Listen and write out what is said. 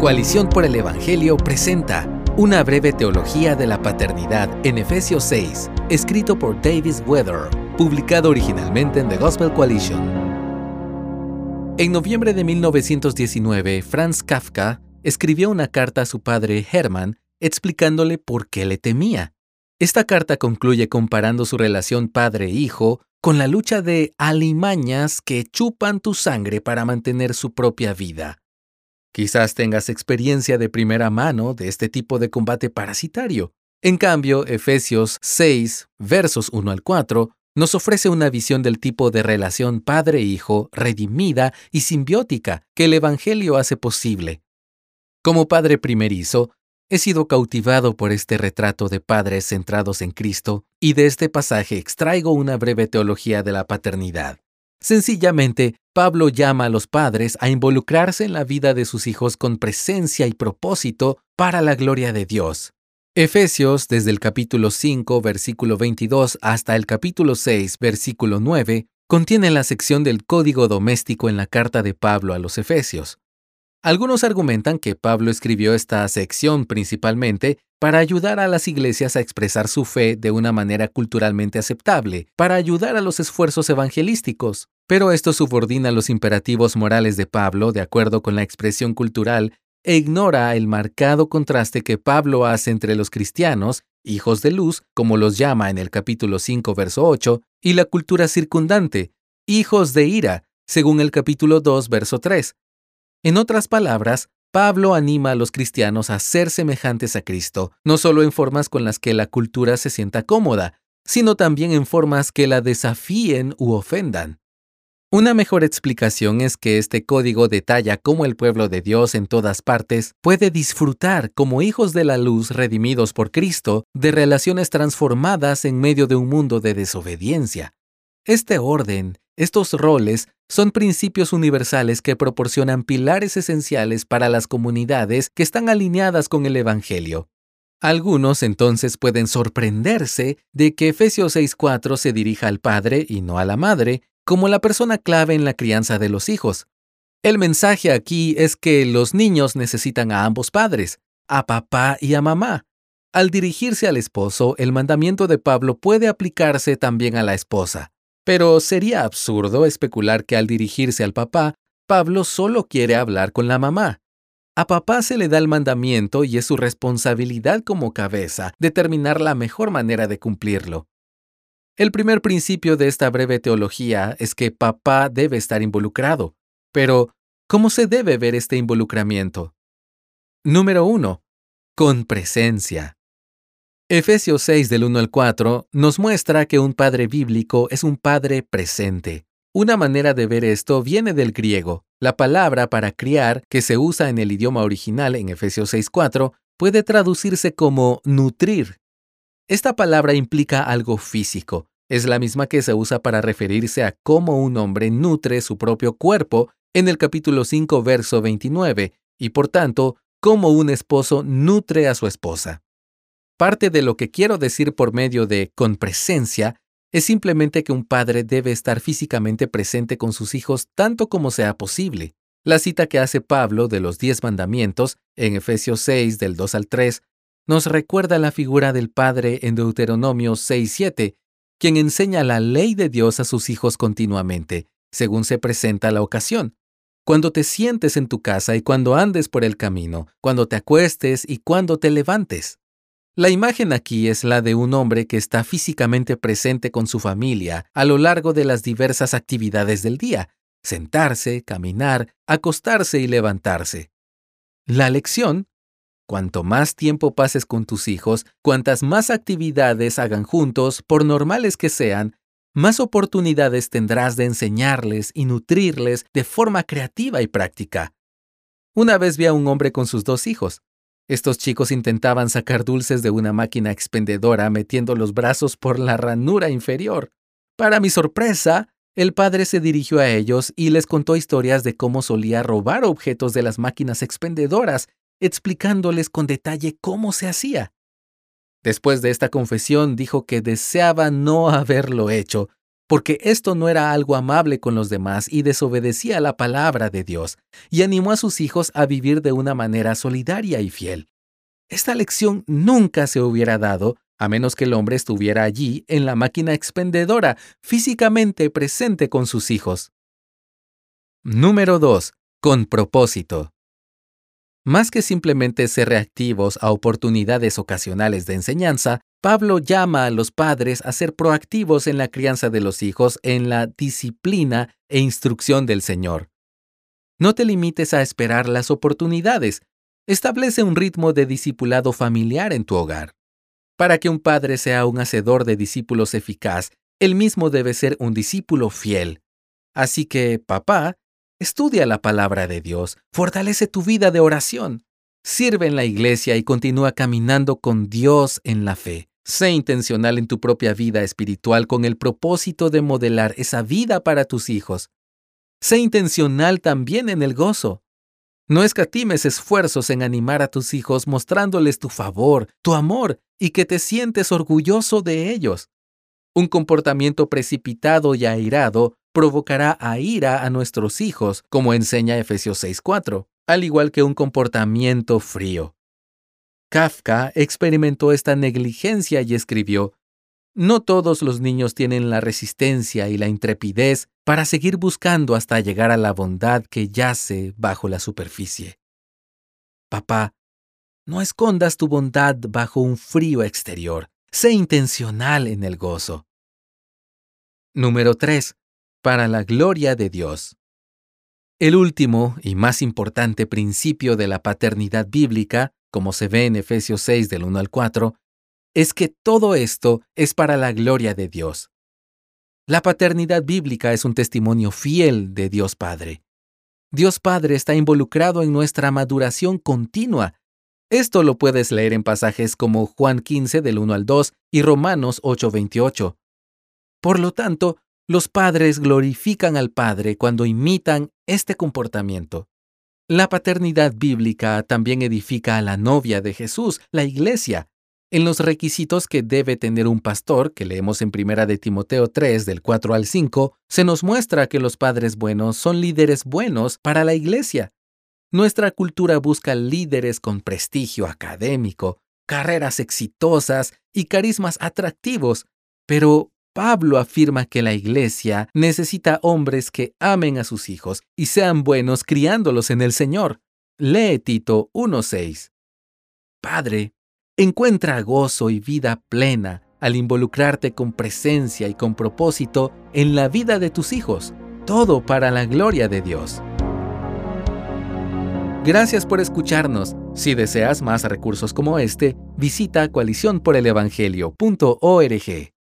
Coalición por el Evangelio presenta una breve teología de la paternidad en Efesios 6, escrito por Davis Weather, publicado originalmente en The Gospel Coalition. En noviembre de 1919, Franz Kafka escribió una carta a su padre Hermann explicándole por qué le temía. Esta carta concluye comparando su relación padre-hijo con la lucha de alimañas que chupan tu sangre para mantener su propia vida. Quizás tengas experiencia de primera mano de este tipo de combate parasitario. En cambio, Efesios 6, versos 1 al 4, nos ofrece una visión del tipo de relación padre-hijo redimida y simbiótica que el Evangelio hace posible. Como padre primerizo, he sido cautivado por este retrato de padres centrados en Cristo y de este pasaje extraigo una breve teología de la paternidad. Sencillamente, Pablo llama a los padres a involucrarse en la vida de sus hijos con presencia y propósito para la gloria de Dios. Efesios, desde el capítulo 5, versículo 22 hasta el capítulo 6, versículo 9, contiene la sección del código doméstico en la carta de Pablo a los Efesios. Algunos argumentan que Pablo escribió esta sección principalmente para ayudar a las iglesias a expresar su fe de una manera culturalmente aceptable, para ayudar a los esfuerzos evangelísticos. Pero esto subordina los imperativos morales de Pablo de acuerdo con la expresión cultural e ignora el marcado contraste que Pablo hace entre los cristianos, hijos de luz, como los llama en el capítulo 5, verso 8, y la cultura circundante, hijos de ira, según el capítulo 2, verso 3, en otras palabras, Pablo anima a los cristianos a ser semejantes a Cristo, no solo en formas con las que la cultura se sienta cómoda, sino también en formas que la desafíen u ofendan. Una mejor explicación es que este código detalla cómo el pueblo de Dios en todas partes puede disfrutar como hijos de la luz redimidos por Cristo de relaciones transformadas en medio de un mundo de desobediencia. Este orden estos roles son principios universales que proporcionan pilares esenciales para las comunidades que están alineadas con el Evangelio. Algunos entonces pueden sorprenderse de que Efesios 6.4 se dirija al padre y no a la madre como la persona clave en la crianza de los hijos. El mensaje aquí es que los niños necesitan a ambos padres, a papá y a mamá. Al dirigirse al esposo, el mandamiento de Pablo puede aplicarse también a la esposa. Pero sería absurdo especular que al dirigirse al papá, Pablo solo quiere hablar con la mamá. A papá se le da el mandamiento y es su responsabilidad como cabeza determinar la mejor manera de cumplirlo. El primer principio de esta breve teología es que papá debe estar involucrado. Pero, ¿cómo se debe ver este involucramiento? Número 1. Con presencia. Efesios 6 del 1 al 4 nos muestra que un padre bíblico es un padre presente. Una manera de ver esto viene del griego. La palabra para criar, que se usa en el idioma original en Efesios 6.4, puede traducirse como nutrir. Esta palabra implica algo físico. Es la misma que se usa para referirse a cómo un hombre nutre su propio cuerpo en el capítulo 5, verso 29, y por tanto, cómo un esposo nutre a su esposa. Parte de lo que quiero decir por medio de con presencia es simplemente que un padre debe estar físicamente presente con sus hijos tanto como sea posible. La cita que hace Pablo de los diez mandamientos en Efesios 6 del 2 al 3 nos recuerda la figura del padre en Deuteronomio 6-7, quien enseña la ley de Dios a sus hijos continuamente, según se presenta la ocasión. Cuando te sientes en tu casa y cuando andes por el camino, cuando te acuestes y cuando te levantes. La imagen aquí es la de un hombre que está físicamente presente con su familia a lo largo de las diversas actividades del día, sentarse, caminar, acostarse y levantarse. La lección, cuanto más tiempo pases con tus hijos, cuantas más actividades hagan juntos, por normales que sean, más oportunidades tendrás de enseñarles y nutrirles de forma creativa y práctica. Una vez vi a un hombre con sus dos hijos. Estos chicos intentaban sacar dulces de una máquina expendedora metiendo los brazos por la ranura inferior. Para mi sorpresa, el padre se dirigió a ellos y les contó historias de cómo solía robar objetos de las máquinas expendedoras, explicándoles con detalle cómo se hacía. Después de esta confesión dijo que deseaba no haberlo hecho, porque esto no era algo amable con los demás y desobedecía la palabra de Dios, y animó a sus hijos a vivir de una manera solidaria y fiel. Esta lección nunca se hubiera dado a menos que el hombre estuviera allí en la máquina expendedora, físicamente presente con sus hijos. Número 2. Con propósito. Más que simplemente ser reactivos a oportunidades ocasionales de enseñanza, Pablo llama a los padres a ser proactivos en la crianza de los hijos en la disciplina e instrucción del Señor. No te limites a esperar las oportunidades. Establece un ritmo de discipulado familiar en tu hogar. Para que un padre sea un hacedor de discípulos eficaz, él mismo debe ser un discípulo fiel. Así que, papá, estudia la palabra de Dios, fortalece tu vida de oración, sirve en la iglesia y continúa caminando con Dios en la fe. Sé intencional en tu propia vida espiritual con el propósito de modelar esa vida para tus hijos. Sé intencional también en el gozo. No escatimes esfuerzos en animar a tus hijos mostrándoles tu favor, tu amor y que te sientes orgulloso de ellos. Un comportamiento precipitado y airado provocará a ira a nuestros hijos, como enseña Efesios 6.4, al igual que un comportamiento frío. Kafka experimentó esta negligencia y escribió, No todos los niños tienen la resistencia y la intrepidez para seguir buscando hasta llegar a la bondad que yace bajo la superficie. Papá, no escondas tu bondad bajo un frío exterior. Sé intencional en el gozo. Número 3. Para la gloria de Dios. El último y más importante principio de la paternidad bíblica, como se ve en Efesios 6 del 1 al 4, es que todo esto es para la gloria de Dios. La paternidad bíblica es un testimonio fiel de Dios Padre. Dios Padre está involucrado en nuestra maduración continua. Esto lo puedes leer en pasajes como Juan 15 del 1 al 2 y Romanos 8 28. Por lo tanto, los padres glorifican al Padre cuando imitan este comportamiento. La paternidad bíblica también edifica a la novia de Jesús, la iglesia, en los requisitos que debe tener un pastor, que leemos en 1 de Timoteo 3 del 4 al 5, se nos muestra que los padres buenos son líderes buenos para la iglesia. Nuestra cultura busca líderes con prestigio académico, carreras exitosas y carismas atractivos, pero Pablo afirma que la iglesia necesita hombres que amen a sus hijos y sean buenos criándolos en el Señor. Lee Tito 1.6. Padre, Encuentra gozo y vida plena al involucrarte con presencia y con propósito en la vida de tus hijos, todo para la gloria de Dios. Gracias por escucharnos. Si deseas más recursos como este, visita coaliciónporelevangelio.org.